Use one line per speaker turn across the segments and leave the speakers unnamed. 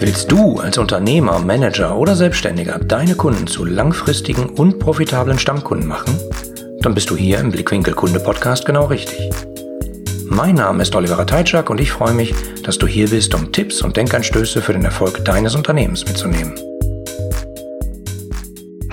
Willst du als Unternehmer, Manager oder Selbstständiger deine Kunden zu langfristigen und profitablen Stammkunden machen? Dann bist du hier im Blickwinkel Kunde Podcast genau richtig. Mein Name ist Oliver Teitschak und ich freue mich, dass du hier bist, um Tipps und Denkanstöße für den Erfolg deines Unternehmens mitzunehmen.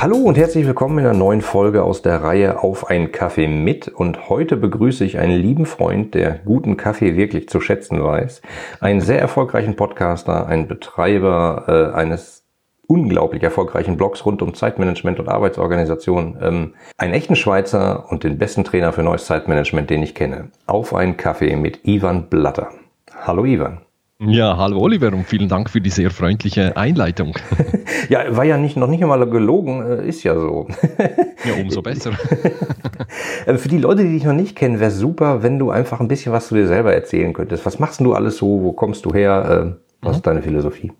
Hallo und herzlich willkommen in einer neuen Folge aus der Reihe Auf ein Kaffee mit. Und heute begrüße ich einen lieben Freund, der guten Kaffee wirklich zu schätzen weiß. Einen sehr erfolgreichen Podcaster, einen Betreiber äh, eines unglaublich erfolgreichen Blogs rund um Zeitmanagement und Arbeitsorganisation. Ähm, einen echten Schweizer und den besten Trainer für neues Zeitmanagement, den ich kenne. Auf ein Kaffee mit Ivan Blatter. Hallo Ivan.
Ja, hallo Oliver und vielen Dank für die sehr freundliche Einleitung.
ja, war ja nicht, noch nicht einmal gelogen, äh, ist ja so.
ja, umso besser.
Äh, für die Leute, die dich noch nicht kennen, wäre super, wenn du einfach ein bisschen was zu dir selber erzählen könntest. Was machst du alles so? Wo kommst du her? Äh, was mhm. ist deine Philosophie?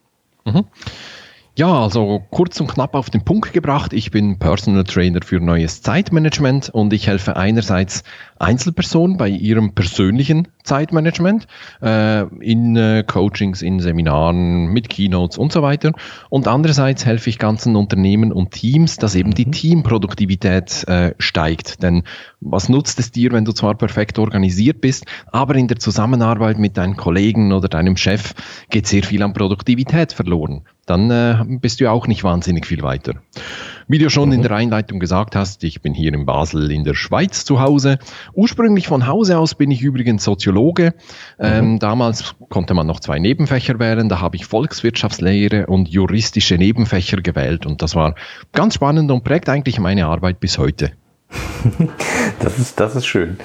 Mhm.
Ja, also kurz und knapp auf den Punkt gebracht. Ich bin Personal Trainer für neues Zeitmanagement und ich helfe einerseits Einzelpersonen bei ihrem persönlichen Zeitmanagement äh, in äh, Coachings, in Seminaren, mit Keynotes und so weiter. Und andererseits helfe ich ganzen Unternehmen und Teams, dass eben die mhm. Teamproduktivität äh, steigt. Denn was nutzt es dir, wenn du zwar perfekt organisiert bist, aber in der Zusammenarbeit mit deinen Kollegen oder deinem Chef geht sehr viel an Produktivität verloren dann äh, bist du ja auch nicht wahnsinnig viel weiter. Wie du schon mhm. in der Einleitung gesagt hast, ich bin hier in Basel in der Schweiz zu Hause. Ursprünglich von Hause aus bin ich übrigens Soziologe. Ähm, mhm. damals konnte man noch zwei Nebenfächer wählen. Da habe ich Volkswirtschaftslehre und juristische Nebenfächer gewählt. Und das war ganz spannend und prägt eigentlich meine Arbeit bis heute.
Das ist, das ist schön.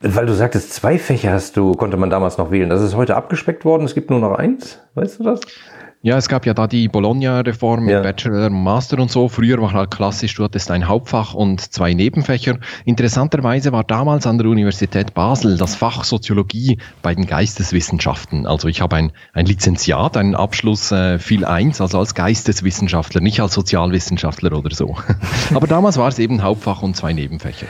Weil du sagtest, zwei Fächer hast du, konnte man damals noch wählen. Das ist heute abgespeckt worden. Es gibt nur noch eins. Weißt du das?
Ja, es gab ja da die Bologna-Reform mit ja. Bachelor, Master und so. Früher war halt klassisch, du hattest ein Hauptfach und zwei Nebenfächer. Interessanterweise war damals an der Universität Basel das Fach Soziologie bei den Geisteswissenschaften. Also ich habe ein, ein Lizenziat, einen Abschluss äh, viel eins, also als Geisteswissenschaftler, nicht als Sozialwissenschaftler oder so. Aber damals war es eben Hauptfach und zwei Nebenfächer.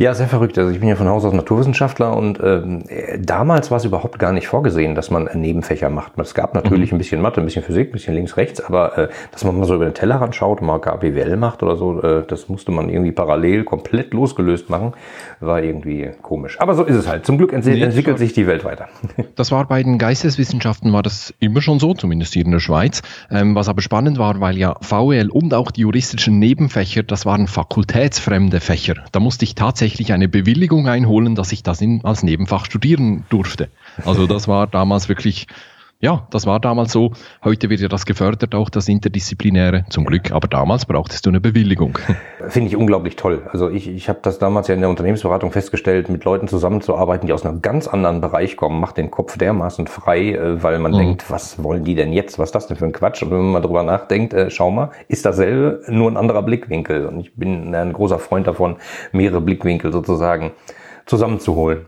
Ja, sehr verrückt. Also ich bin ja von Haus aus Naturwissenschaftler und ähm, damals war es überhaupt gar nicht vorgesehen, dass man Nebenfächer macht. Es gab natürlich mhm. ein bisschen Mathe, ein bisschen Physik, Physik, bisschen links, rechts, aber äh, dass man mal so über den Tellerrand schaut und mal KPWL macht oder so, äh, das musste man irgendwie parallel komplett losgelöst machen, war irgendwie komisch. Aber so ist es halt. Zum Glück ent nee, entwickelt sich die Welt weiter.
Das war bei den Geisteswissenschaften war das immer schon so, zumindest hier in der Schweiz. Ähm, was aber spannend war, weil ja VWL und auch die juristischen Nebenfächer, das waren fakultätsfremde Fächer. Da musste ich tatsächlich eine Bewilligung einholen, dass ich das in, als Nebenfach studieren durfte. Also das war damals wirklich ja, das war damals so. Heute wird ja das gefördert, auch das Interdisziplinäre, zum Glück. Aber damals brauchtest du eine Bewilligung.
Finde ich unglaublich toll. Also ich, ich habe das damals ja in der Unternehmensberatung festgestellt, mit Leuten zusammenzuarbeiten, die aus einem ganz anderen Bereich kommen, macht den Kopf dermaßen frei, äh, weil man mhm. denkt, was wollen die denn jetzt? Was ist das denn für ein Quatsch? Und wenn man mal drüber nachdenkt, äh, schau mal, ist dasselbe, nur ein anderer Blickwinkel. Und ich bin ein großer Freund davon, mehrere Blickwinkel sozusagen zusammenzuholen.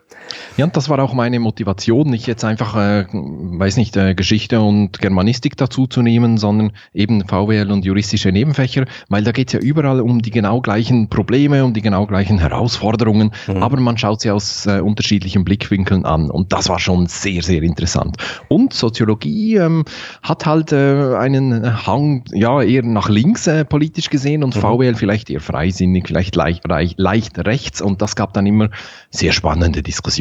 Ja, und das war auch meine Motivation, nicht jetzt einfach, äh, weiß nicht, äh, Geschichte und Germanistik dazu zu nehmen, sondern eben VWL und juristische Nebenfächer, weil da geht es ja überall um die genau gleichen Probleme, um die genau gleichen Herausforderungen, mhm. aber man schaut sie aus äh, unterschiedlichen Blickwinkeln an und das war schon sehr, sehr interessant. Und Soziologie ähm, hat halt äh, einen Hang, ja, eher nach links äh, politisch gesehen und mhm. VWL vielleicht eher freisinnig, vielleicht leicht, leicht rechts und das gab dann immer sehr spannende Diskussionen.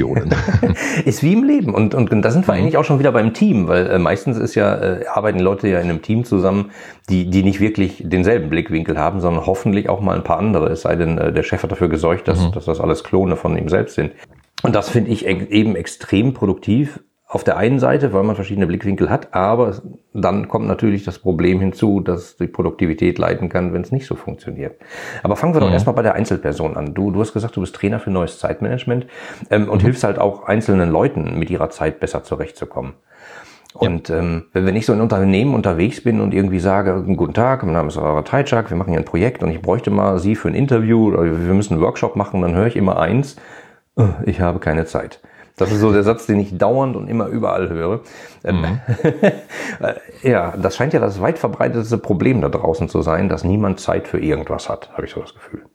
ist wie im Leben. Und, und, und da sind wir mhm. eigentlich auch schon wieder beim Team, weil äh, meistens ist ja, äh, arbeiten Leute ja in einem Team zusammen, die, die nicht wirklich denselben Blickwinkel haben, sondern hoffentlich auch mal ein paar andere. Es sei denn, äh, der Chef hat dafür gesorgt, dass, mhm. dass das alles Klone von ihm selbst sind. Und das finde ich eben extrem produktiv, auf der einen Seite, weil man verschiedene Blickwinkel hat, aber dann kommt natürlich das Problem hinzu, dass die Produktivität leiden kann, wenn es nicht so funktioniert. Aber fangen wir mhm. doch erstmal bei der Einzelperson an. Du, du hast gesagt, du bist Trainer für neues Zeitmanagement ähm, und mhm. hilfst halt auch einzelnen Leuten mit ihrer Zeit besser zurechtzukommen. Und ja. ähm, wenn ich so in Unternehmen unterwegs bin und irgendwie sage, guten Tag, mein Name ist Rara Teitschak, wir machen hier ein Projekt und ich bräuchte mal Sie für ein Interview oder wir müssen einen Workshop machen, dann höre ich immer eins, oh, ich habe keine Zeit. Das ist so der Satz, den ich dauernd und immer überall höre. Ähm, mhm. ja, das scheint ja das weit verbreitetste Problem da draußen zu sein, dass niemand Zeit für irgendwas hat, habe ich so das Gefühl.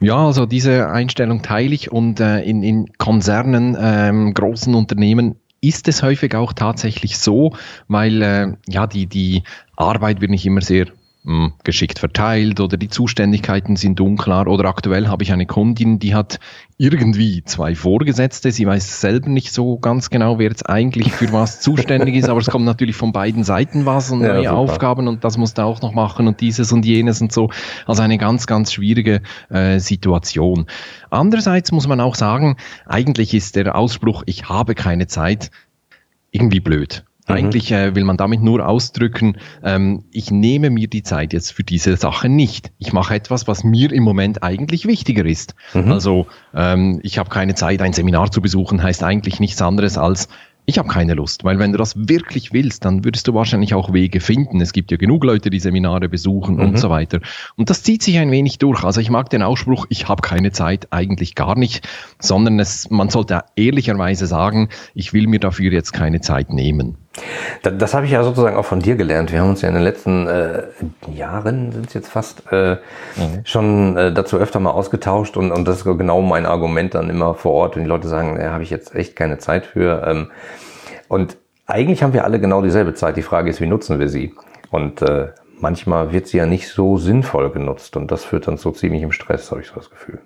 Ja, also diese Einstellung teile ich und äh, in, in Konzernen, ähm, großen Unternehmen ist es häufig auch tatsächlich so, weil äh, ja die, die Arbeit wird nicht immer sehr hm, geschickt verteilt oder die Zuständigkeiten sind unklar oder aktuell habe ich eine Kundin, die hat irgendwie zwei Vorgesetzte, sie weiß selber nicht so ganz genau, wer jetzt eigentlich für was zuständig ist, aber es kommt natürlich von beiden Seiten was und ja, neue super. Aufgaben und das musst du auch noch machen und dieses und jenes und so. Also eine ganz, ganz schwierige äh, Situation. Andererseits muss man auch sagen, eigentlich ist der Ausspruch, ich habe keine Zeit, irgendwie blöd. Mhm. Eigentlich äh, will man damit nur ausdrücken, ähm, ich nehme mir die Zeit jetzt für diese Sache nicht. Ich mache etwas, was mir im Moment eigentlich wichtiger ist. Mhm. Also ähm, ich habe keine Zeit, ein Seminar zu besuchen, heißt eigentlich nichts anderes als, ich habe keine Lust, weil wenn du das wirklich willst, dann würdest du wahrscheinlich auch Wege finden. Es gibt ja genug Leute, die Seminare besuchen mhm. und so weiter. Und das zieht sich ein wenig durch. Also ich mag den Ausspruch, ich habe keine Zeit eigentlich gar nicht, sondern es, man sollte ehrlicherweise sagen, ich will mir dafür jetzt keine Zeit nehmen.
Das, das habe ich ja sozusagen auch von dir gelernt. Wir haben uns ja in den letzten äh, Jahren, sind es jetzt fast, äh, mhm. schon äh, dazu öfter mal ausgetauscht und, und das ist genau mein Argument dann immer vor Ort, wenn die Leute sagen, da äh, habe ich jetzt echt keine Zeit für. Ähm, und eigentlich haben wir alle genau dieselbe Zeit. Die Frage ist, wie nutzen wir sie? Und äh, manchmal wird sie ja nicht so sinnvoll genutzt und das führt dann so ziemlich im Stress, habe ich so das Gefühl.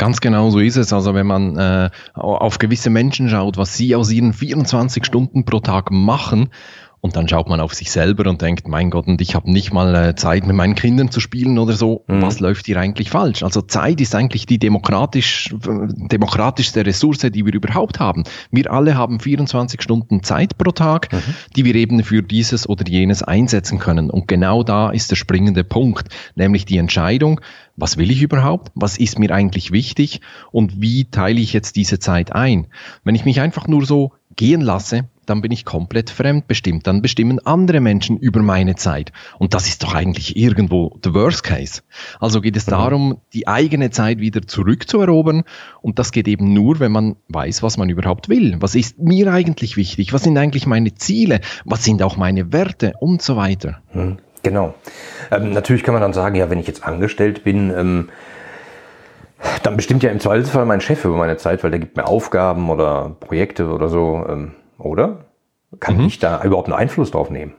Ganz genau so ist es. Also wenn man äh, auf gewisse Menschen schaut, was sie aus ihren 24 Stunden pro Tag machen und dann schaut man auf sich selber und denkt, mein Gott, und ich habe nicht mal äh, Zeit, mit meinen Kindern zu spielen oder so. Mhm. Was läuft hier eigentlich falsch? Also Zeit ist eigentlich die demokratisch, demokratischste Ressource, die wir überhaupt haben. Wir alle haben 24 Stunden Zeit pro Tag, mhm. die wir eben für dieses oder jenes einsetzen können. Und genau da ist der springende Punkt, nämlich die Entscheidung, was will ich überhaupt? Was ist mir eigentlich wichtig? Und wie teile ich jetzt diese Zeit ein? Wenn ich mich einfach nur so gehen lasse, dann bin ich komplett fremdbestimmt. Dann bestimmen andere Menschen über meine Zeit. Und das ist doch eigentlich irgendwo the worst case. Also geht es mhm. darum, die eigene Zeit wieder zurückzuerobern. Und das geht eben nur, wenn man weiß, was man überhaupt will. Was ist mir eigentlich wichtig? Was sind eigentlich meine Ziele? Was sind auch meine Werte und so weiter?
Mhm. Genau. Ähm, natürlich kann man dann sagen, ja, wenn ich jetzt angestellt bin, ähm, dann bestimmt ja im Zweifelsfall mein Chef über meine Zeit, weil der gibt mir Aufgaben oder Projekte oder so. Ähm, oder? Kann mhm. ich da überhaupt einen Einfluss drauf nehmen?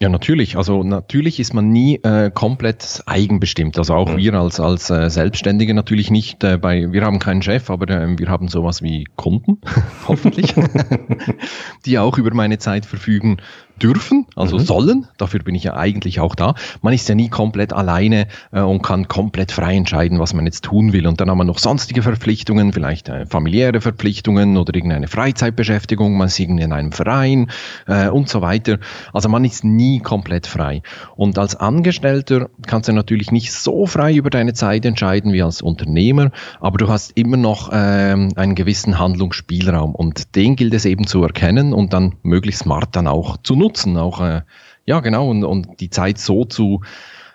Ja, natürlich. Also natürlich ist man nie äh, komplett eigenbestimmt. Also auch mhm. wir als, als äh, Selbstständige natürlich nicht. Äh, bei, wir haben keinen Chef, aber äh, wir haben sowas wie Kunden, hoffentlich, die auch über meine Zeit verfügen dürfen, also mhm. sollen. Dafür bin ich ja eigentlich auch da. Man ist ja nie komplett alleine äh, und kann komplett frei entscheiden, was man jetzt tun will. Und dann haben wir noch sonstige Verpflichtungen, vielleicht äh, familiäre Verpflichtungen oder irgendeine Freizeitbeschäftigung. Man ist irgendwie in einem Verein äh, und so weiter. Also man ist nie komplett frei. Und als Angestellter kannst du natürlich nicht so frei über deine Zeit entscheiden wie als Unternehmer, aber du hast immer noch ähm, einen gewissen Handlungsspielraum und den gilt es eben zu erkennen und dann möglichst smart dann auch zu nutzen auch äh, ja genau und, und die Zeit so zu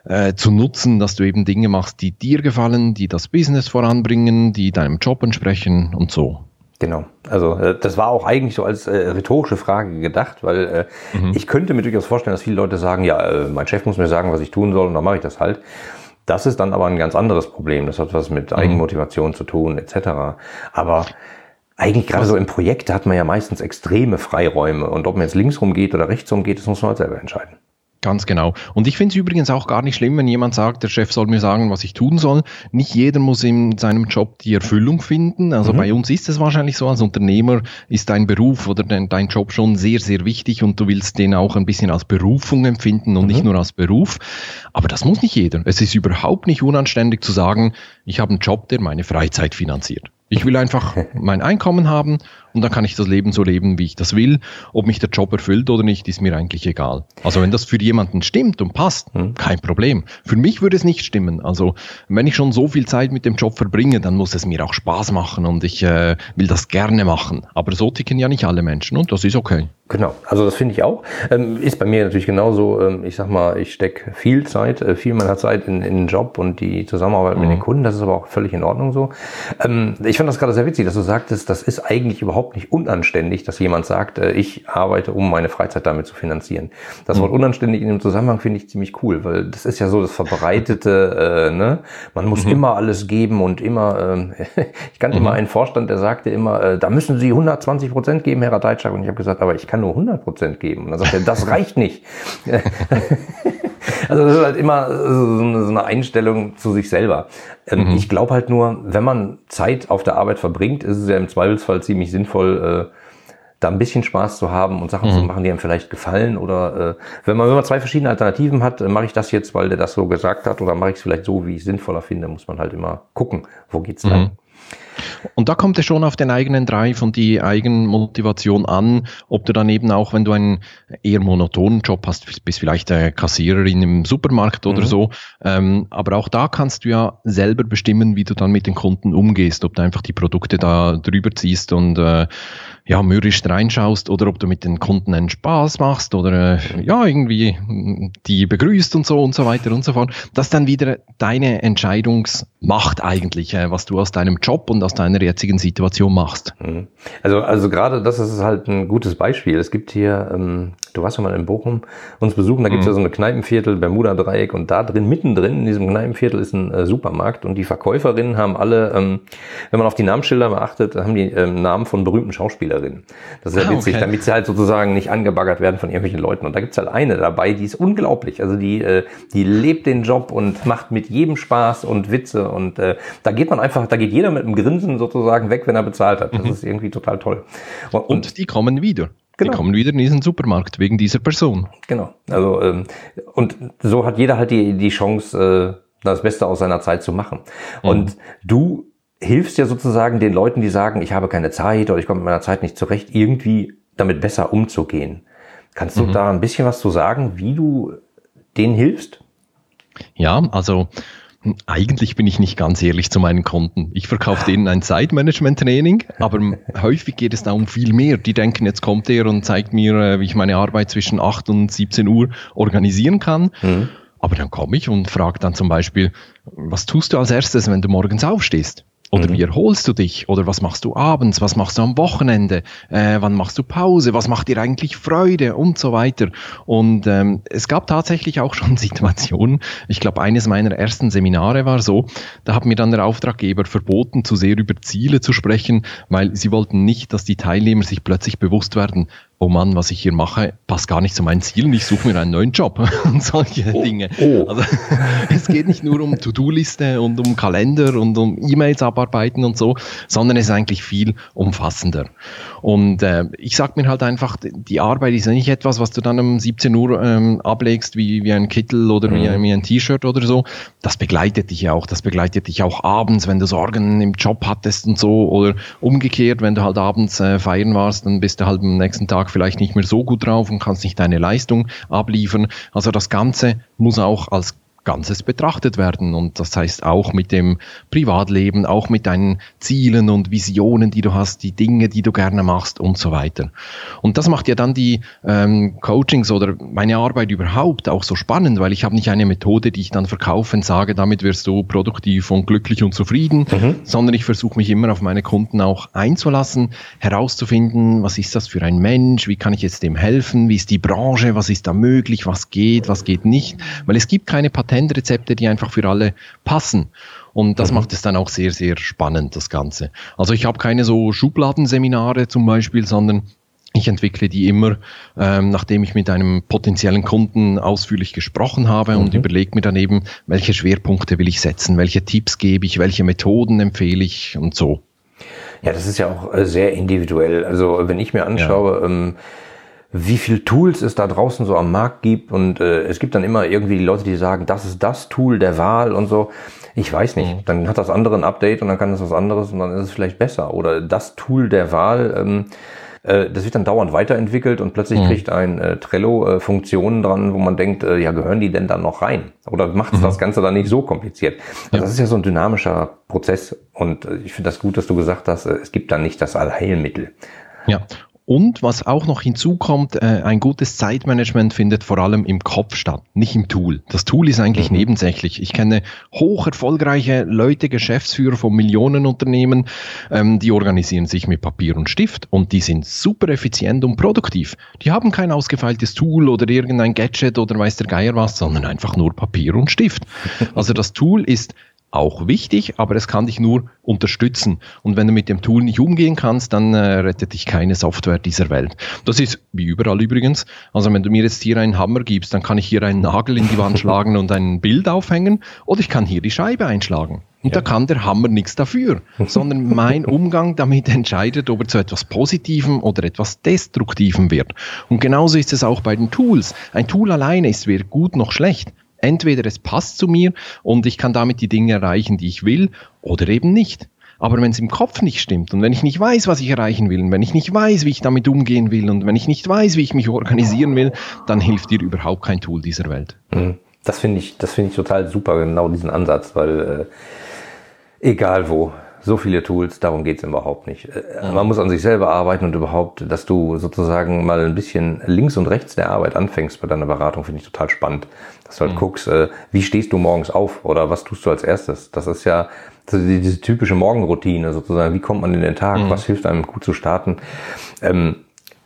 äh, zu nutzen, dass du eben Dinge machst, die dir gefallen, die das Business voranbringen, die deinem Job entsprechen und so.
Genau. Also äh, das war auch eigentlich so als äh, rhetorische Frage gedacht, weil äh, mhm. ich könnte mir durchaus vorstellen, dass viele Leute sagen, ja, äh, mein Chef muss mir sagen, was ich tun soll und dann mache ich das halt. Das ist dann aber ein ganz anderes Problem. Das hat was mit mhm. Eigenmotivation zu tun, etc. Aber eigentlich gerade so im Projekt hat man ja meistens extreme Freiräume. Und ob man jetzt links rum geht oder rechts rum geht, das muss man halt selber entscheiden.
Ganz genau. Und ich finde es übrigens auch gar nicht schlimm, wenn jemand sagt, der Chef soll mir sagen, was ich tun soll. Nicht jeder muss in seinem Job die Erfüllung finden. Also mhm. bei uns ist es wahrscheinlich so, als Unternehmer ist dein Beruf oder dein, dein, Job schon sehr, sehr wichtig und du willst den auch ein bisschen als Berufung empfinden und mhm. nicht nur als Beruf. Aber das muss nicht jeder. Es ist überhaupt nicht unanständig zu sagen, ich habe einen Job, der meine Freizeit finanziert. Ich will einfach mein Einkommen haben und dann kann ich das Leben so leben, wie ich das will. Ob mich der Job erfüllt oder nicht, ist mir eigentlich egal. Also wenn das für jemanden stimmt und passt, hm. kein Problem. Für mich würde es nicht stimmen. Also wenn ich schon so viel Zeit mit dem Job verbringe, dann muss es mir auch Spaß machen und ich äh, will das gerne machen. Aber so ticken ja nicht alle Menschen und das ist okay.
Genau, also das finde ich auch. Ähm, ist bei mir natürlich genauso. Ähm, ich sag mal, ich stecke viel Zeit, äh, viel meiner Zeit in, in den Job und die Zusammenarbeit mhm. mit den Kunden. Das ist aber auch völlig in Ordnung so. Ähm, ich fand das gerade sehr witzig, dass du sagtest, das ist eigentlich überhaupt überhaupt nicht unanständig, dass jemand sagt, äh, ich arbeite, um meine Freizeit damit zu finanzieren. Das Wort mhm. unanständig in dem Zusammenhang finde ich ziemlich cool, weil das ist ja so das verbreitete, äh, ne? man muss mhm. immer alles geben und immer, äh, ich kannte mhm. immer einen Vorstand, der sagte immer, äh, da müssen Sie 120 Prozent geben, Herr Radeitschak. Und ich habe gesagt, aber ich kann nur 100 Prozent geben. Und dann sagt er, das reicht nicht. Also das ist halt immer so eine Einstellung zu sich selber. Ähm, mhm. Ich glaube halt nur, wenn man Zeit auf der Arbeit verbringt, ist es ja im Zweifelsfall ziemlich sinnvoll, äh, da ein bisschen Spaß zu haben und Sachen mhm. zu machen, die einem vielleicht gefallen. Oder äh, wenn man wenn man zwei verschiedene Alternativen hat, äh, mache ich das jetzt, weil der das so gesagt hat, oder mache ich es vielleicht so, wie ich es sinnvoller finde, muss man halt immer gucken, wo geht's dann. Mhm.
Und da kommt es schon auf den eigenen Drive und die Eigenmotivation an, ob du dann eben auch, wenn du einen eher monotonen Job hast, bist vielleicht äh, Kassiererin im Supermarkt oder mhm. so, ähm, aber auch da kannst du ja selber bestimmen, wie du dann mit den Kunden umgehst, ob du einfach die Produkte da drüber ziehst und äh, ja, mürrisch reinschaust oder ob du mit den Kunden einen Spaß machst oder äh, ja, irgendwie die begrüßt und so und so weiter und so fort. Das ist dann wieder deine Entscheidungsmacht eigentlich, äh, was du aus deinem Job und aus deiner jetzigen Situation machst.
Mhm. Also, also gerade das ist halt ein gutes Beispiel. Es gibt hier, ähm, du warst ja mal in Bochum uns besuchen, da gibt es mhm. ja so eine Kneipenviertel, Bermuda-Dreieck und da drin, mittendrin in diesem Kneipenviertel ist ein äh, Supermarkt und die Verkäuferinnen haben alle, ähm, wenn man auf die Namensschilder beachtet, haben die ähm, Namen von berühmten Schauspielerinnen. Das ist ja ah, witzig, okay. damit sie halt sozusagen nicht angebaggert werden von irgendwelchen Leuten. Und da gibt's halt eine dabei, die ist unglaublich. Also die, äh, die lebt den Job und macht mit jedem Spaß und Witze und äh, da geht man einfach, da geht jeder mit einem Grinsen sozusagen weg, wenn er bezahlt hat. Das mhm. ist irgendwie total toll.
Und, und die kommen wieder. Genau. Die kommen wieder in diesen Supermarkt wegen dieser Person.
Genau. Also ähm, und so hat jeder halt die die Chance, äh, das Beste aus seiner Zeit zu machen. Mhm. Und du hilfst ja sozusagen den Leuten, die sagen, ich habe keine Zeit oder ich komme mit meiner Zeit nicht zurecht, irgendwie damit besser umzugehen. Kannst du mhm. da ein bisschen was zu sagen, wie du denen hilfst?
Ja, also eigentlich bin ich nicht ganz ehrlich zu meinen Kunden. Ich verkaufe denen ein Zeitmanagement-Training, aber häufig geht es da um viel mehr. Die denken, jetzt kommt er und zeigt mir, äh, wie ich meine Arbeit zwischen 8 und 17 Uhr organisieren kann. Mhm. Aber dann komme ich und frage dann zum Beispiel, was tust du als erstes, wenn du morgens aufstehst? Oder mhm. wie erholst du dich? Oder was machst du abends? Was machst du am Wochenende? Äh, wann machst du Pause? Was macht dir eigentlich Freude? Und so weiter. Und ähm, es gab tatsächlich auch schon Situationen. Ich glaube, eines meiner ersten Seminare war so, da hat mir dann der Auftraggeber verboten, zu sehr über Ziele zu sprechen, weil sie wollten nicht, dass die Teilnehmer sich plötzlich bewusst werden, oh Mann, was ich hier mache, passt gar nicht zu meinen Zielen, ich suche mir einen neuen Job und solche oh, Dinge. Oh. Also es geht nicht nur um To-Do-Liste und um Kalender und um E-Mails abarbeiten und so, sondern es ist eigentlich viel umfassender. Und äh, ich sag mir halt einfach, die Arbeit ist ja nicht etwas, was du dann um 17 Uhr ähm, ablegst, wie, wie ein Kittel oder mhm. wie, wie ein T-Shirt oder so. Das begleitet dich ja auch. Das begleitet dich auch abends, wenn du Sorgen im Job hattest und so. Oder umgekehrt, wenn du halt abends äh, feiern warst, dann bist du halt am nächsten Tag vielleicht nicht mehr so gut drauf und kannst nicht deine Leistung abliefern. Also das Ganze muss auch als Ganzes betrachtet werden. Und das heißt auch mit dem Privatleben, auch mit deinen Zielen und Visionen, die du hast, die Dinge, die du gerne machst und so weiter. Und das macht ja dann die ähm, Coachings oder meine Arbeit überhaupt auch so spannend, weil ich habe nicht eine Methode, die ich dann verkaufe und sage, damit wirst du produktiv und glücklich und zufrieden, mhm. sondern ich versuche mich immer auf meine Kunden auch einzulassen, herauszufinden, was ist das für ein Mensch, wie kann ich jetzt dem helfen, wie ist die Branche, was ist da möglich, was geht, was geht nicht, weil es gibt keine Patente Patentrezepte, die einfach für alle passen. Und das mhm. macht es dann auch sehr, sehr spannend, das Ganze. Also ich habe keine so Schubladenseminare zum Beispiel, sondern ich entwickle die immer, ähm, nachdem ich mit einem potenziellen Kunden ausführlich gesprochen habe mhm. und überlege mir dann eben, welche Schwerpunkte will ich setzen, welche Tipps gebe ich, welche Methoden empfehle ich und so.
Ja, das ist ja auch äh, sehr individuell. Also wenn ich mir anschaue, ja. ähm, wie viel Tools es da draußen so am Markt gibt und äh, es gibt dann immer irgendwie die Leute, die sagen, das ist das Tool der Wahl und so. Ich weiß nicht. Mhm. Dann hat das andere ein Update und dann kann es was anderes und dann ist es vielleicht besser. Oder das Tool der Wahl, ähm, äh, das wird dann dauernd weiterentwickelt und plötzlich mhm. kriegt ein äh, Trello äh, Funktionen dran, wo man denkt, äh, ja, gehören die denn dann noch rein? Oder macht mhm. das Ganze dann nicht so kompliziert? Also ja. Das ist ja so ein dynamischer Prozess und äh, ich finde das gut, dass du gesagt hast, äh, es gibt da nicht das Allheilmittel.
Ja, Und was auch noch hinzukommt, äh, ein gutes Zeitmanagement findet vor allem im Kopf statt, nicht im Tool. Das Tool ist eigentlich mhm. nebensächlich. Ich kenne hoch erfolgreiche Leute, Geschäftsführer von Millionenunternehmen, ähm, die organisieren sich mit Papier und Stift und die sind super effizient und produktiv. Die haben kein ausgefeiltes Tool oder irgendein Gadget oder weiß der Geier was, sondern einfach nur Papier und Stift. Also das Tool ist auch wichtig, aber es kann dich nur unterstützen. Und wenn du mit dem Tool nicht umgehen kannst, dann äh, rettet dich keine Software dieser Welt. Das ist wie überall übrigens. Also wenn du mir jetzt hier einen Hammer gibst, dann kann ich hier einen Nagel in die Wand schlagen und ein Bild aufhängen oder ich kann hier die Scheibe einschlagen. Und ja. da kann der Hammer nichts dafür, sondern mein Umgang damit entscheidet, ob er zu etwas Positivem oder etwas Destruktivem wird. Und genauso ist es auch bei den Tools. Ein Tool alleine ist weder gut noch schlecht. Entweder es passt zu mir und ich kann damit die Dinge erreichen, die ich will, oder eben nicht. Aber wenn es im Kopf nicht stimmt und wenn ich nicht weiß, was ich erreichen will, und wenn ich nicht weiß, wie ich damit umgehen will und wenn ich nicht weiß, wie ich mich organisieren will, dann hilft dir überhaupt kein Tool dieser Welt.
Mhm. Das finde ich, das ich total super, genau diesen Ansatz, weil äh, egal wo, so viele Tools, darum geht's überhaupt nicht. Äh, ja. Man muss an sich selber arbeiten und überhaupt, dass du sozusagen mal ein bisschen links und rechts der Arbeit anfängst bei deiner Beratung, finde ich total spannend. Dass du halt mhm. guckst, äh, wie stehst du morgens auf oder was tust du als erstes? Das ist ja diese typische Morgenroutine sozusagen. Wie kommt man in den Tag? Mhm. Was hilft einem gut zu starten? Ähm,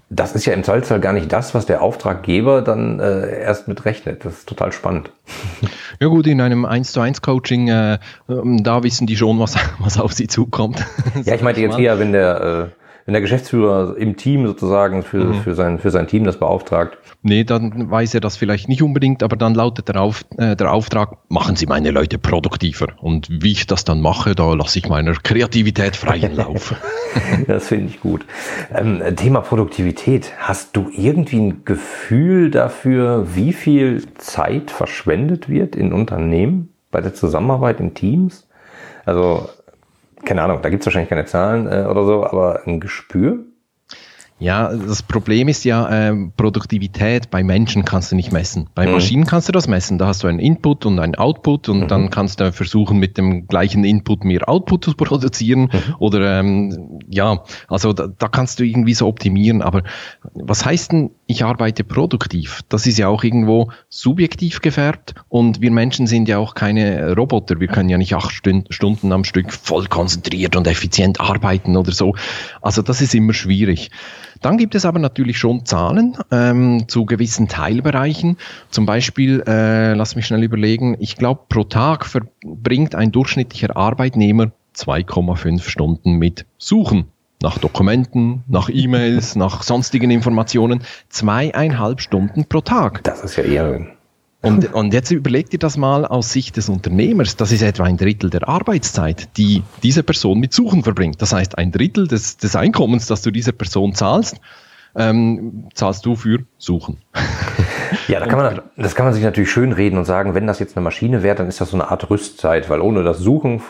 das ist ja im Zweifelsfall gar nicht das, was der Auftraggeber dann äh, erst mit rechnet. Das ist total spannend.
Ja gut, in einem 1 zu 1 Coaching, äh, ähm, da wissen die schon, was, was auf sie zukommt.
Ja, ich meinte jetzt eher, wenn der, äh, wenn der Geschäftsführer im Team sozusagen für, mhm. für, sein, für sein Team das beauftragt,
Nee, dann weiß er das vielleicht nicht unbedingt, aber dann lautet der, Auf, äh, der Auftrag, machen Sie meine Leute produktiver. Und wie ich das dann mache, da lasse ich meiner Kreativität freien Lauf.
das finde ich gut. Ähm, Thema Produktivität. Hast du irgendwie ein Gefühl dafür, wie viel Zeit verschwendet wird in Unternehmen bei der Zusammenarbeit in Teams? Also, keine Ahnung, da gibt es wahrscheinlich keine Zahlen äh, oder so, aber ein Gespür?
Ja, das Problem ist ja, äh, Produktivität bei Menschen kannst du nicht messen. Bei mhm. Maschinen kannst du das messen. Da hast du einen Input und einen Output und mhm. dann kannst du versuchen, mit dem gleichen Input mehr Output zu produzieren. Mhm. Oder ähm, ja, also da, da kannst du irgendwie so optimieren. Aber was heißt denn, ich arbeite produktiv? Das ist ja auch irgendwo subjektiv gefärbt und wir Menschen sind ja auch keine Roboter. Wir können ja nicht acht Stunden am Stück voll konzentriert und effizient arbeiten oder so. Also das ist immer schwierig. Dann gibt es aber natürlich schon Zahlen ähm, zu gewissen Teilbereichen. Zum Beispiel, äh, lass mich schnell überlegen, ich glaube, pro Tag verbringt ein durchschnittlicher Arbeitnehmer 2,5 Stunden mit Suchen nach Dokumenten, nach E-Mails, nach sonstigen Informationen. Zweieinhalb Stunden pro Tag.
Das ist ja eher
und, und jetzt überleg dir das mal aus Sicht des Unternehmers. Das ist etwa ein Drittel der Arbeitszeit, die diese Person mit Suchen verbringt. Das heißt, ein Drittel des, des Einkommens, das du dieser Person zahlst, ähm, zahlst du für Suchen.
Ja, da kann man, das kann man sich natürlich schön reden und sagen, wenn das jetzt eine Maschine wäre, dann ist das so eine Art Rüstzeit, weil ohne das Suchen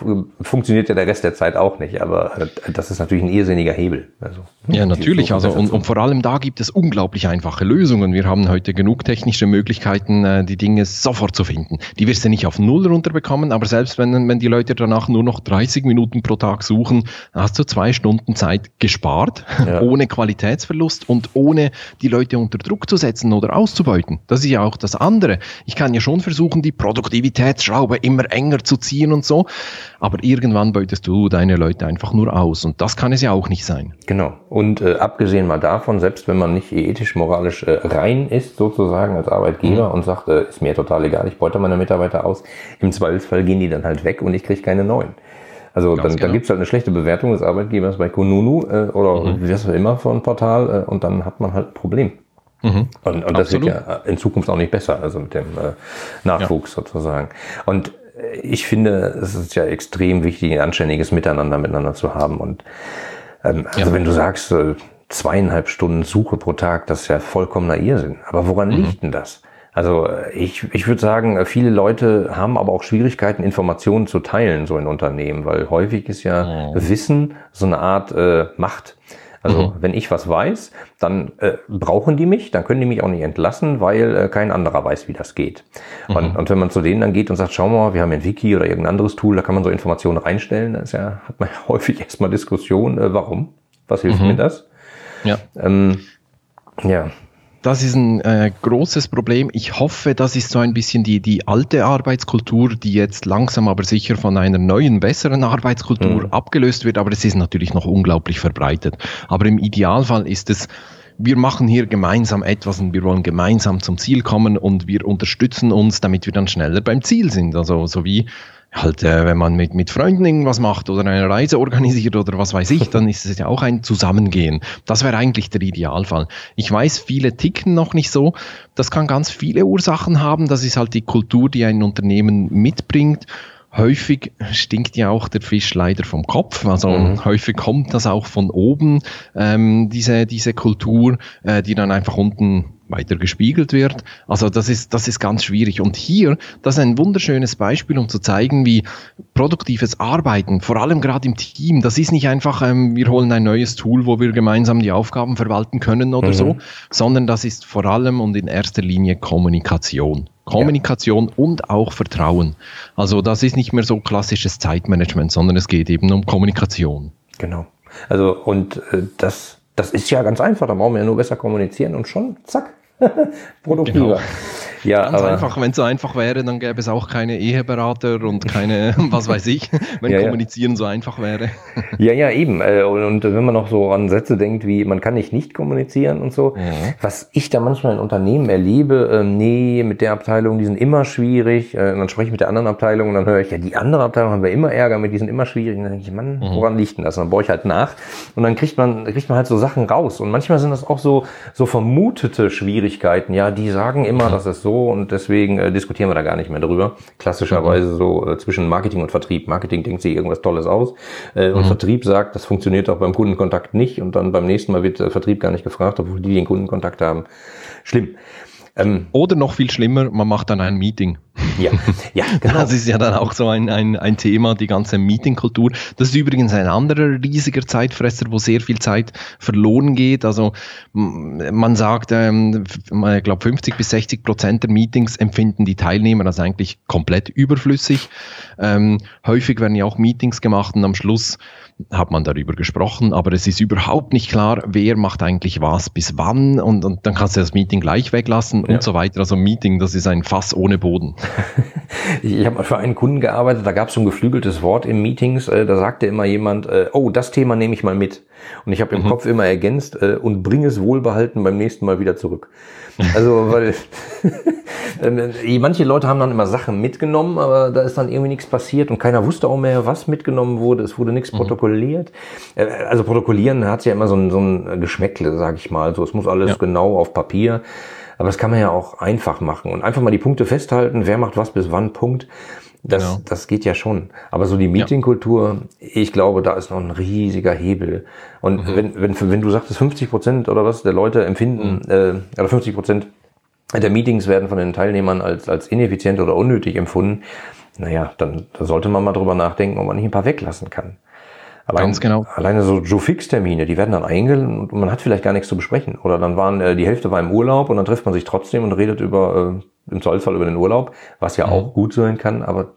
funktioniert ja der Rest der Zeit auch nicht. Aber äh, das ist natürlich ein irrsinniger Hebel.
Also, ja, natürlich. Also, und, und vor allem da gibt es unglaublich einfache Lösungen. Wir haben heute genug technische Möglichkeiten, äh, die Dinge sofort zu finden. Die wirst du nicht auf Null runterbekommen, aber selbst wenn, wenn die Leute danach nur noch 30 Minuten pro Tag suchen, hast du zwei Stunden Zeit gespart, ja. ohne Qualitätsverlust und ohne die Leute unter Druck zu setzen oder auszubeuten. Das ist ja auch das andere. Ich kann ja schon versuchen, die Produktivitätsschraube immer enger zu ziehen und so, aber irgendwann beutest du deine Leute einfach nur aus und das kann es ja auch nicht sein.
Genau. Und äh, abgesehen mal davon, selbst wenn man nicht ethisch, moralisch äh, rein ist, sozusagen als Arbeitgeber mhm. und sagt, äh, ist mir total egal, ich beute meine Mitarbeiter aus, im Zweifelsfall gehen die dann halt weg und ich kriege keine neuen. Also dann, genau. dann gibt es halt eine schlechte Bewertung des Arbeitgebers bei Konunu äh, oder mhm. wie das immer für ein Portal äh, und dann hat man halt ein Problem. Mhm. Und, und das wird ja in Zukunft auch nicht besser, also mit dem äh, Nachwuchs ja. sozusagen. Und äh, ich finde, es ist ja extrem wichtig, ein anständiges Miteinander miteinander zu haben. Und ähm, also ja. wenn du sagst, äh, zweieinhalb Stunden Suche pro Tag, das ist ja vollkommener Irrsinn. Aber woran mhm. liegt denn das? Also äh, ich, ich würde sagen, viele Leute haben aber auch Schwierigkeiten, Informationen zu teilen, so in Unternehmen, weil häufig ist ja mhm. Wissen so eine Art äh, Macht. Also mhm. wenn ich was weiß, dann äh, brauchen die mich, dann können die mich auch nicht entlassen, weil äh, kein anderer weiß, wie das geht. Mhm. Und, und wenn man zu denen dann geht und sagt, schau mal, wir haben ein Wiki oder irgendein anderes Tool, da kann man so Informationen reinstellen, dann ist ja, hat man häufig erstmal Diskussion, äh, warum? Was hilft mhm. mir das?
Ja. Ähm, ja. Das ist ein äh, großes Problem. Ich hoffe, das ist so ein bisschen die, die alte Arbeitskultur, die jetzt langsam aber sicher von einer neuen, besseren Arbeitskultur mhm. abgelöst wird. Aber es ist natürlich noch unglaublich verbreitet. Aber im Idealfall ist es wir machen hier gemeinsam etwas und wir wollen gemeinsam zum Ziel kommen und wir unterstützen uns, damit wir dann schneller beim Ziel sind. Also so wie halt, äh, wenn man mit, mit Freunden irgendwas macht oder eine Reise organisiert oder was weiß ich, dann ist es ja auch ein Zusammengehen. Das wäre eigentlich der Idealfall. Ich weiß, viele ticken noch nicht so. Das kann ganz viele Ursachen haben. Das ist halt die Kultur, die ein Unternehmen mitbringt häufig stinkt ja auch der Fisch leider vom Kopf. Also mhm. häufig kommt das auch von oben, ähm, diese, diese Kultur, äh, die dann einfach unten weiter gespiegelt wird. Also das ist, das ist ganz schwierig. Und hier, das ist ein wunderschönes Beispiel, um zu zeigen, wie produktives Arbeiten, vor allem gerade im Team, das ist nicht einfach, ähm, wir holen ein neues Tool, wo wir gemeinsam die Aufgaben verwalten können oder mhm. so, sondern das ist vor allem und in erster Linie Kommunikation. Kommunikation ja. und auch Vertrauen. Also das ist nicht mehr so klassisches Zeitmanagement, sondern es geht eben um Kommunikation.
Genau. Also und äh, das das ist ja ganz einfach, da brauchen wir ja nur besser kommunizieren und schon, zack, produktiver. Genau.
Ja, Ganz aber einfach, wenn es so einfach wäre, dann gäbe es auch keine Eheberater und keine, was weiß ich, wenn ja, Kommunizieren ja. so einfach wäre.
Ja, ja, eben. Äh, und wenn man noch so an Sätze denkt, wie man kann nicht nicht kommunizieren und so, ja. was ich da manchmal in Unternehmen erlebe, äh, nee, mit der Abteilung, die sind immer schwierig, äh, und dann spreche ich mit der anderen Abteilung und dann höre ich, ja, die andere Abteilung haben wir immer Ärger mit, die sind immer schwierig. Und dann denke ich, Mann, mhm. woran liegt denn das? Und dann baue ich halt nach und dann kriegt man, kriegt man halt so Sachen raus. Und manchmal sind das auch so, so vermutete Schwierigkeiten. Ja, die sagen immer, mhm. das ist so und deswegen äh, diskutieren wir da gar nicht mehr drüber. Klassischerweise mhm. so äh, zwischen Marketing und Vertrieb. Marketing denkt sich irgendwas Tolles aus äh, und mhm. Vertrieb sagt, das funktioniert auch beim Kundenkontakt nicht und dann beim nächsten Mal wird äh, Vertrieb gar nicht gefragt, obwohl die den Kundenkontakt haben. Schlimm.
Ähm, Oder noch viel schlimmer, man macht dann ein Meeting.
Ja, ja,
genau. Das ist ja dann auch so ein, ein, ein Thema, die ganze Meetingkultur. Das ist übrigens ein anderer riesiger Zeitfresser, wo sehr viel Zeit verloren geht. Also man sagt, ähm, ich glaube 50 bis 60 Prozent der Meetings empfinden die Teilnehmer als eigentlich komplett überflüssig. Ähm, häufig werden ja auch Meetings gemacht und am Schluss hat man darüber gesprochen, aber es ist überhaupt nicht klar, wer macht eigentlich was bis wann und, und dann kannst du das Meeting gleich weglassen ja. und so weiter. Also Meeting, das ist ein Fass ohne Boden.
ich habe für einen Kunden gearbeitet, da gab es so ein geflügeltes Wort in Meetings, äh, da sagte immer jemand, äh, oh, das Thema nehme ich mal mit. Und ich habe im mhm. Kopf immer ergänzt äh, und bringe es wohlbehalten beim nächsten Mal wieder zurück. Also, weil ähm, äh, manche Leute haben dann immer Sachen mitgenommen, aber da ist dann irgendwie nichts passiert und keiner wusste auch mehr, was mitgenommen wurde. Es wurde nichts mhm. protokolliert. Äh, also protokollieren hat ja immer so ein, so ein Geschmäckle, sag ich mal. So, es muss alles ja. genau auf Papier. Aber das kann man ja auch einfach machen und einfach mal die Punkte festhalten, wer macht was bis wann, Punkt. Das, genau. das geht ja schon. Aber so die Meetingkultur, ja. ich glaube, da ist noch ein riesiger Hebel. Und mhm. wenn, wenn, wenn du sagtest, 50 Prozent oder was der Leute empfinden, mhm. äh, oder 50 Prozent der Meetings werden von den Teilnehmern als, als ineffizient oder unnötig empfunden, naja, dann da sollte man mal drüber nachdenken, ob man nicht ein paar weglassen kann. Allein, Ganz genau. Alleine so Joe Fix-Termine, die werden dann eingeladen und man hat vielleicht gar nichts zu besprechen. Oder dann waren äh, die Hälfte war im Urlaub und dann trifft man sich trotzdem und redet über äh, im Zollfall über den Urlaub, was ja mhm. auch gut sein kann, aber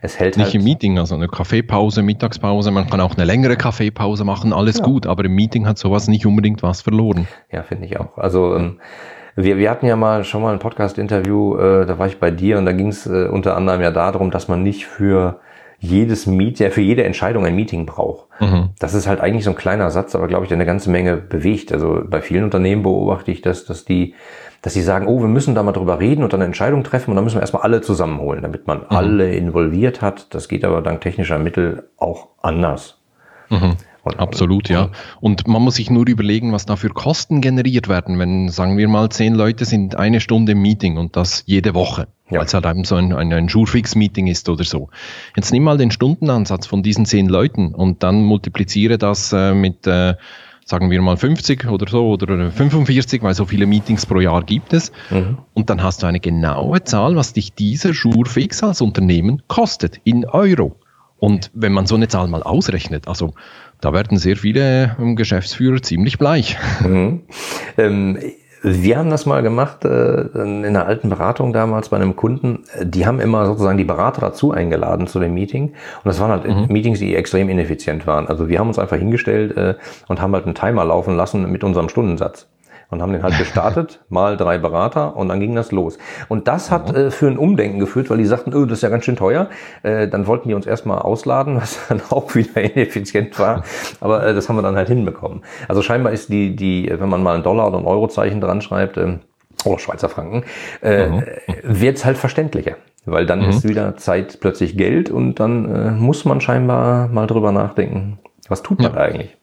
es hält
nicht halt im Meeting, also eine Kaffeepause, Mittagspause, man kann auch eine längere Kaffeepause machen, alles ja. gut, aber im Meeting hat sowas nicht unbedingt was verloren.
Ja, finde ich auch. Also ähm, wir, wir hatten ja mal schon mal ein Podcast-Interview, äh, da war ich bei dir und da ging es äh, unter anderem ja darum, dass man nicht für jedes Meet, ja, für jede Entscheidung ein Meeting braucht. Mhm. Das ist halt eigentlich so ein kleiner Satz, aber glaube ich, der eine ganze Menge bewegt. Also bei vielen Unternehmen beobachte ich, dass, dass die, dass die sagen, oh, wir müssen da mal drüber reden und dann eine Entscheidung treffen und dann müssen wir erstmal alle zusammenholen, damit man mhm. alle involviert hat. Das geht aber dank technischer Mittel auch anders.
Mhm. Absolut, ja. Und man muss sich nur überlegen, was da für Kosten generiert werden, wenn, sagen wir mal, zehn Leute sind eine Stunde im Meeting und das jede Woche, ja. weil es halt eben so ein, ein, ein Jourfix-Meeting ist oder so. Jetzt nimm mal den Stundenansatz von diesen zehn Leuten und dann multipliziere das äh, mit, äh, sagen wir mal 50 oder so oder 45, weil so viele Meetings pro Jahr gibt es. Mhm. Und dann hast du eine genaue Zahl, was dich dieser Jourfix als Unternehmen kostet in Euro. Und wenn man so eine Zahl mal ausrechnet, also da werden sehr viele ähm, Geschäftsführer ziemlich bleich. Mhm.
Ähm, Wir haben das mal gemacht äh, in einer alten Beratung damals bei einem Kunden. Die haben immer sozusagen die Berater dazu eingeladen zu dem Meeting. Und das waren halt mhm. Meetings, die extrem ineffizient waren. Also wir haben uns einfach hingestellt äh, und haben halt einen Timer laufen lassen mit unserem Stundensatz und haben den halt gestartet, mal drei Berater und dann ging das los. Und das hat äh, für ein Umdenken geführt, weil die sagten, oh, das ist ja ganz schön teuer. Äh, dann wollten die uns erstmal ausladen, was dann auch wieder ineffizient war. Aber äh, das haben wir dann halt hinbekommen. Also scheinbar ist die, die, wenn man mal ein Dollar oder ein Eurozeichen dran schreibt, äh, oder Schweizer Franken, äh, mhm. wird es halt verständlicher. Weil dann mhm. ist wieder Zeit plötzlich Geld und dann äh, muss man scheinbar mal drüber nachdenken, was tut man ja. eigentlich?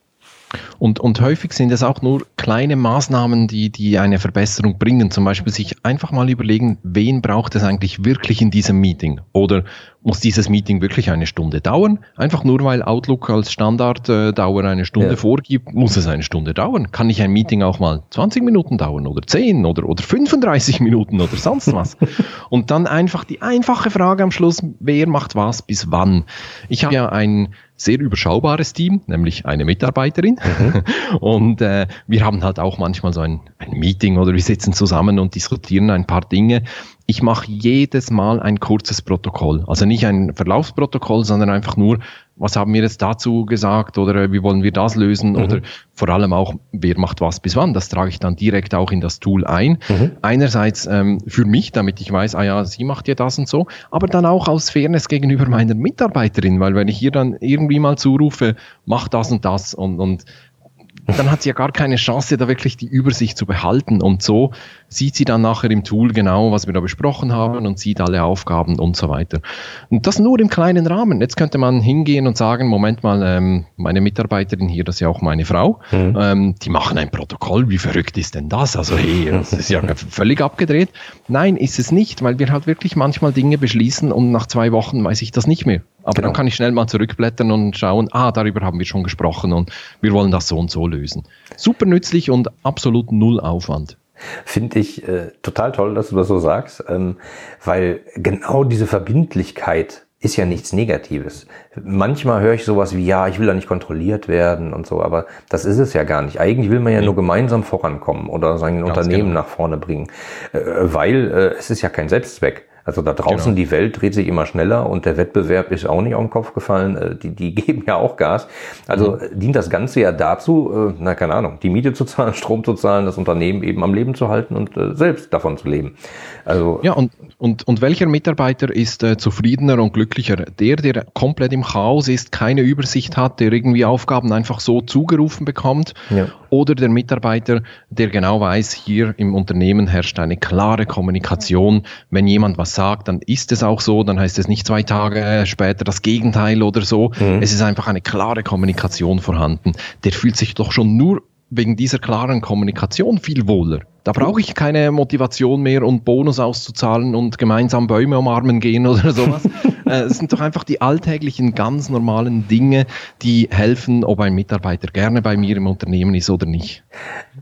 Und, und häufig sind es auch nur kleine Maßnahmen, die, die eine Verbesserung bringen. Zum Beispiel sich einfach mal überlegen, wen braucht es eigentlich wirklich in diesem Meeting? Oder muss dieses Meeting wirklich eine Stunde dauern? Einfach nur weil Outlook als Standarddauer äh, eine Stunde ja. vorgibt, muss es eine Stunde dauern. Kann nicht ein Meeting auch mal 20 Minuten dauern oder 10 oder, oder 35 Minuten oder sonst was? Und dann einfach die einfache Frage am Schluss, wer macht was bis wann? Ich habe ja ein sehr überschaubares Team, nämlich eine Mitarbeiterin. Mhm. Und äh, wir haben halt auch manchmal so ein, ein Meeting oder wir sitzen zusammen und diskutieren ein paar Dinge ich mache jedes Mal ein kurzes Protokoll. Also nicht ein Verlaufsprotokoll, sondern einfach nur, was haben wir jetzt dazu gesagt oder äh, wie wollen wir das lösen mhm. oder vor allem auch, wer macht was bis wann. Das trage ich dann direkt auch in das Tool ein. Mhm. Einerseits ähm, für mich, damit ich weiß, ah ja, sie macht ja das und so, aber dann auch aus Fairness gegenüber meiner Mitarbeiterin, weil wenn ich hier dann irgendwie mal zurufe, mach das und das und, und dann hat sie ja gar keine Chance, da wirklich die Übersicht zu behalten. Und so sieht sie dann nachher im Tool genau, was wir da besprochen haben und sieht alle Aufgaben und so weiter. Und das nur im kleinen Rahmen. Jetzt könnte man hingehen und sagen, Moment mal, ähm, meine Mitarbeiterin hier, das ist ja auch meine Frau, mhm. ähm, die machen ein Protokoll, wie verrückt ist denn das? Also hey, das ist ja völlig abgedreht. Nein, ist es nicht, weil wir halt wirklich manchmal Dinge beschließen und nach zwei Wochen weiß ich das nicht mehr. Aber genau. dann kann ich schnell mal zurückblättern und schauen, ah, darüber haben wir schon gesprochen und wir wollen das so und so lösen. Super nützlich und absolut null Aufwand.
Finde ich äh, total toll, dass du das so sagst, ähm, weil genau diese Verbindlichkeit ist ja nichts Negatives. Manchmal höre ich sowas wie, ja, ich will da nicht kontrolliert werden und so, aber das ist es ja gar nicht. Eigentlich will man ja nur gemeinsam vorankommen oder sein Ganz Unternehmen genau. nach vorne bringen, äh, weil äh, es ist ja kein Selbstzweck. Also da draußen genau. die Welt dreht sich immer schneller und der Wettbewerb ist auch nicht auf den Kopf gefallen. Äh, die, die geben ja auch Gas. Also mhm. dient das Ganze ja dazu, äh, na keine Ahnung, die Miete zu zahlen, Strom zu zahlen, das Unternehmen eben am Leben zu halten und äh, selbst davon zu leben.
Also ja und und und welcher Mitarbeiter ist äh, zufriedener und glücklicher? Der, der komplett im Chaos ist, keine Übersicht hat, der irgendwie Aufgaben einfach so zugerufen bekommt, ja. oder der Mitarbeiter, der genau weiß, hier im Unternehmen herrscht eine klare Kommunikation. Wenn jemand was sagt, dann ist es auch so, dann heißt es nicht zwei Tage später das Gegenteil oder so. Mhm. Es ist einfach eine klare Kommunikation vorhanden. Der fühlt sich doch schon nur wegen dieser klaren Kommunikation viel wohler. Da brauche ich keine Motivation mehr und Bonus auszuzahlen und gemeinsam Bäume umarmen gehen oder sowas. Äh, es sind doch einfach die alltäglichen, ganz normalen Dinge, die helfen, ob ein Mitarbeiter gerne bei mir im Unternehmen ist oder nicht.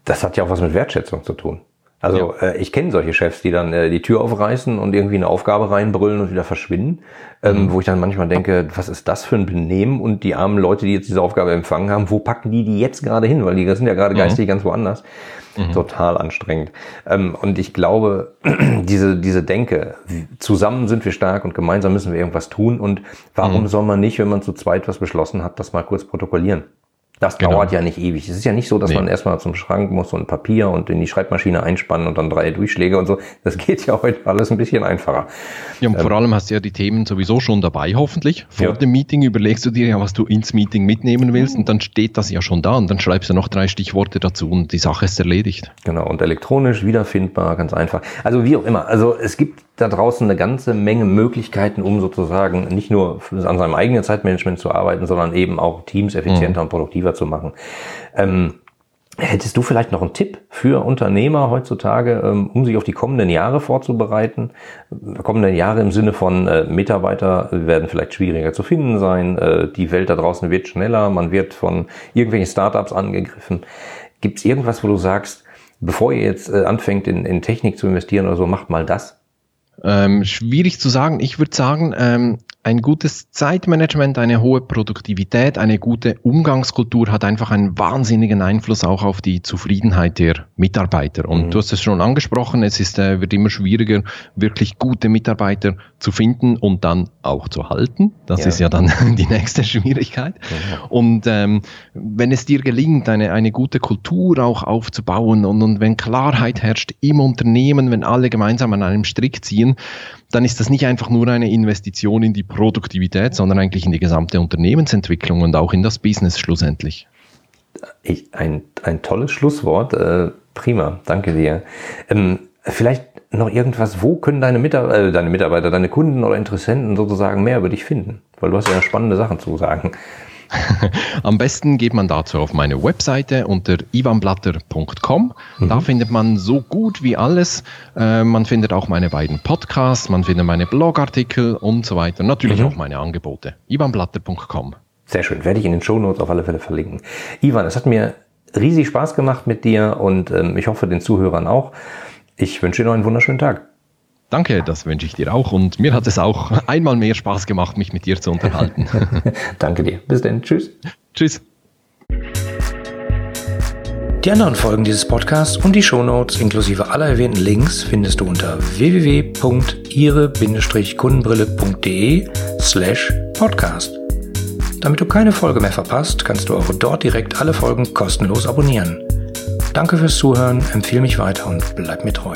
Das hat ja auch was mit Wertschätzung zu tun. Also ja. äh, ich kenne solche Chefs, die dann äh, die Tür aufreißen und irgendwie eine Aufgabe reinbrüllen und wieder verschwinden, ähm, mhm. wo ich dann manchmal denke, was ist das für ein Benehmen und die armen Leute, die jetzt diese Aufgabe empfangen haben, wo packen die die jetzt gerade hin, weil die sind ja gerade mhm. geistig ganz woanders. Mhm. Total anstrengend. Ähm, und ich glaube, diese, diese Denke, zusammen sind wir stark und gemeinsam müssen wir irgendwas tun und warum mhm. soll man nicht, wenn man zu zweit was beschlossen hat, das mal kurz protokollieren? Das genau. dauert ja nicht ewig. Es ist ja nicht so, dass nee. man erstmal zum Schrank muss und Papier und in die Schreibmaschine einspannen und dann drei Durchschläge und so. Das geht ja heute alles ein bisschen einfacher.
Ja, und ähm, vor allem hast du ja die Themen sowieso schon dabei, hoffentlich. Vor ja. dem Meeting überlegst du dir ja, was du ins Meeting mitnehmen willst und dann steht das ja schon da und dann schreibst du noch drei Stichworte dazu und die Sache ist erledigt.
Genau, und elektronisch wiederfindbar, ganz einfach. Also wie auch immer. Also es gibt da draußen eine ganze Menge Möglichkeiten, um sozusagen nicht nur an seinem eigenen Zeitmanagement zu arbeiten, sondern eben auch Teams effizienter mhm. und produktiver zu machen. Ähm, hättest du vielleicht noch einen Tipp für Unternehmer heutzutage, ähm, um sich auf die kommenden Jahre vorzubereiten? Kommenden Jahre im Sinne von äh, Mitarbeiter werden vielleicht schwieriger zu finden sein, äh, die Welt da draußen wird schneller, man wird von irgendwelchen Startups angegriffen. Gibt es irgendwas, wo du sagst, bevor ihr jetzt äh, anfängt in, in Technik zu investieren oder so, macht mal das?
Ähm, schwierig zu sagen. Ich würde sagen, ähm, ein gutes Zeitmanagement, eine hohe Produktivität, eine gute Umgangskultur hat einfach einen wahnsinnigen Einfluss auch auf die Zufriedenheit der Mitarbeiter. Und mhm. du hast es schon angesprochen, es ist, äh, wird immer schwieriger, wirklich gute Mitarbeiter zu finden und dann auch zu halten. Das ja. ist ja dann die nächste Schwierigkeit. Mhm. Und ähm, wenn es dir gelingt, eine, eine gute Kultur auch aufzubauen und, und wenn Klarheit herrscht im Unternehmen, wenn alle gemeinsam an einem Strick ziehen, dann ist das nicht einfach nur eine Investition in die Produktivität, sondern eigentlich in die gesamte Unternehmensentwicklung und auch in das Business schlussendlich.
Ich, ein, ein tolles Schlusswort. Äh, prima, danke dir. Ähm, vielleicht noch irgendwas, wo können deine, Mitar äh, deine Mitarbeiter, deine Kunden oder Interessenten sozusagen mehr über dich finden? Weil du hast ja spannende Sachen zu sagen.
Am besten geht man dazu auf meine Webseite unter ivanblatter.com. Mhm. Da findet man so gut wie alles. Äh, man findet auch meine beiden Podcasts, man findet meine Blogartikel und so weiter. Natürlich mhm. auch meine Angebote. ivanblatter.com.
Sehr schön. Werde ich in den Shownotes auf alle Fälle verlinken. Ivan, es hat mir riesig Spaß gemacht mit dir und ähm, ich hoffe den Zuhörern auch. Ich wünsche dir noch einen wunderschönen Tag.
Danke, das wünsche ich dir auch. Und mir hat es auch einmal mehr Spaß gemacht, mich mit dir zu unterhalten.
Danke dir. Bis dann. Tschüss.
Tschüss.
Die anderen Folgen dieses Podcasts und die Shownotes inklusive aller erwähnten Links findest du unter www.ihre-kundenbrille.de slash podcast. Damit du keine Folge mehr verpasst, kannst du auch dort direkt alle Folgen kostenlos abonnieren. Danke fürs Zuhören, empfehle mich weiter und bleib mir treu.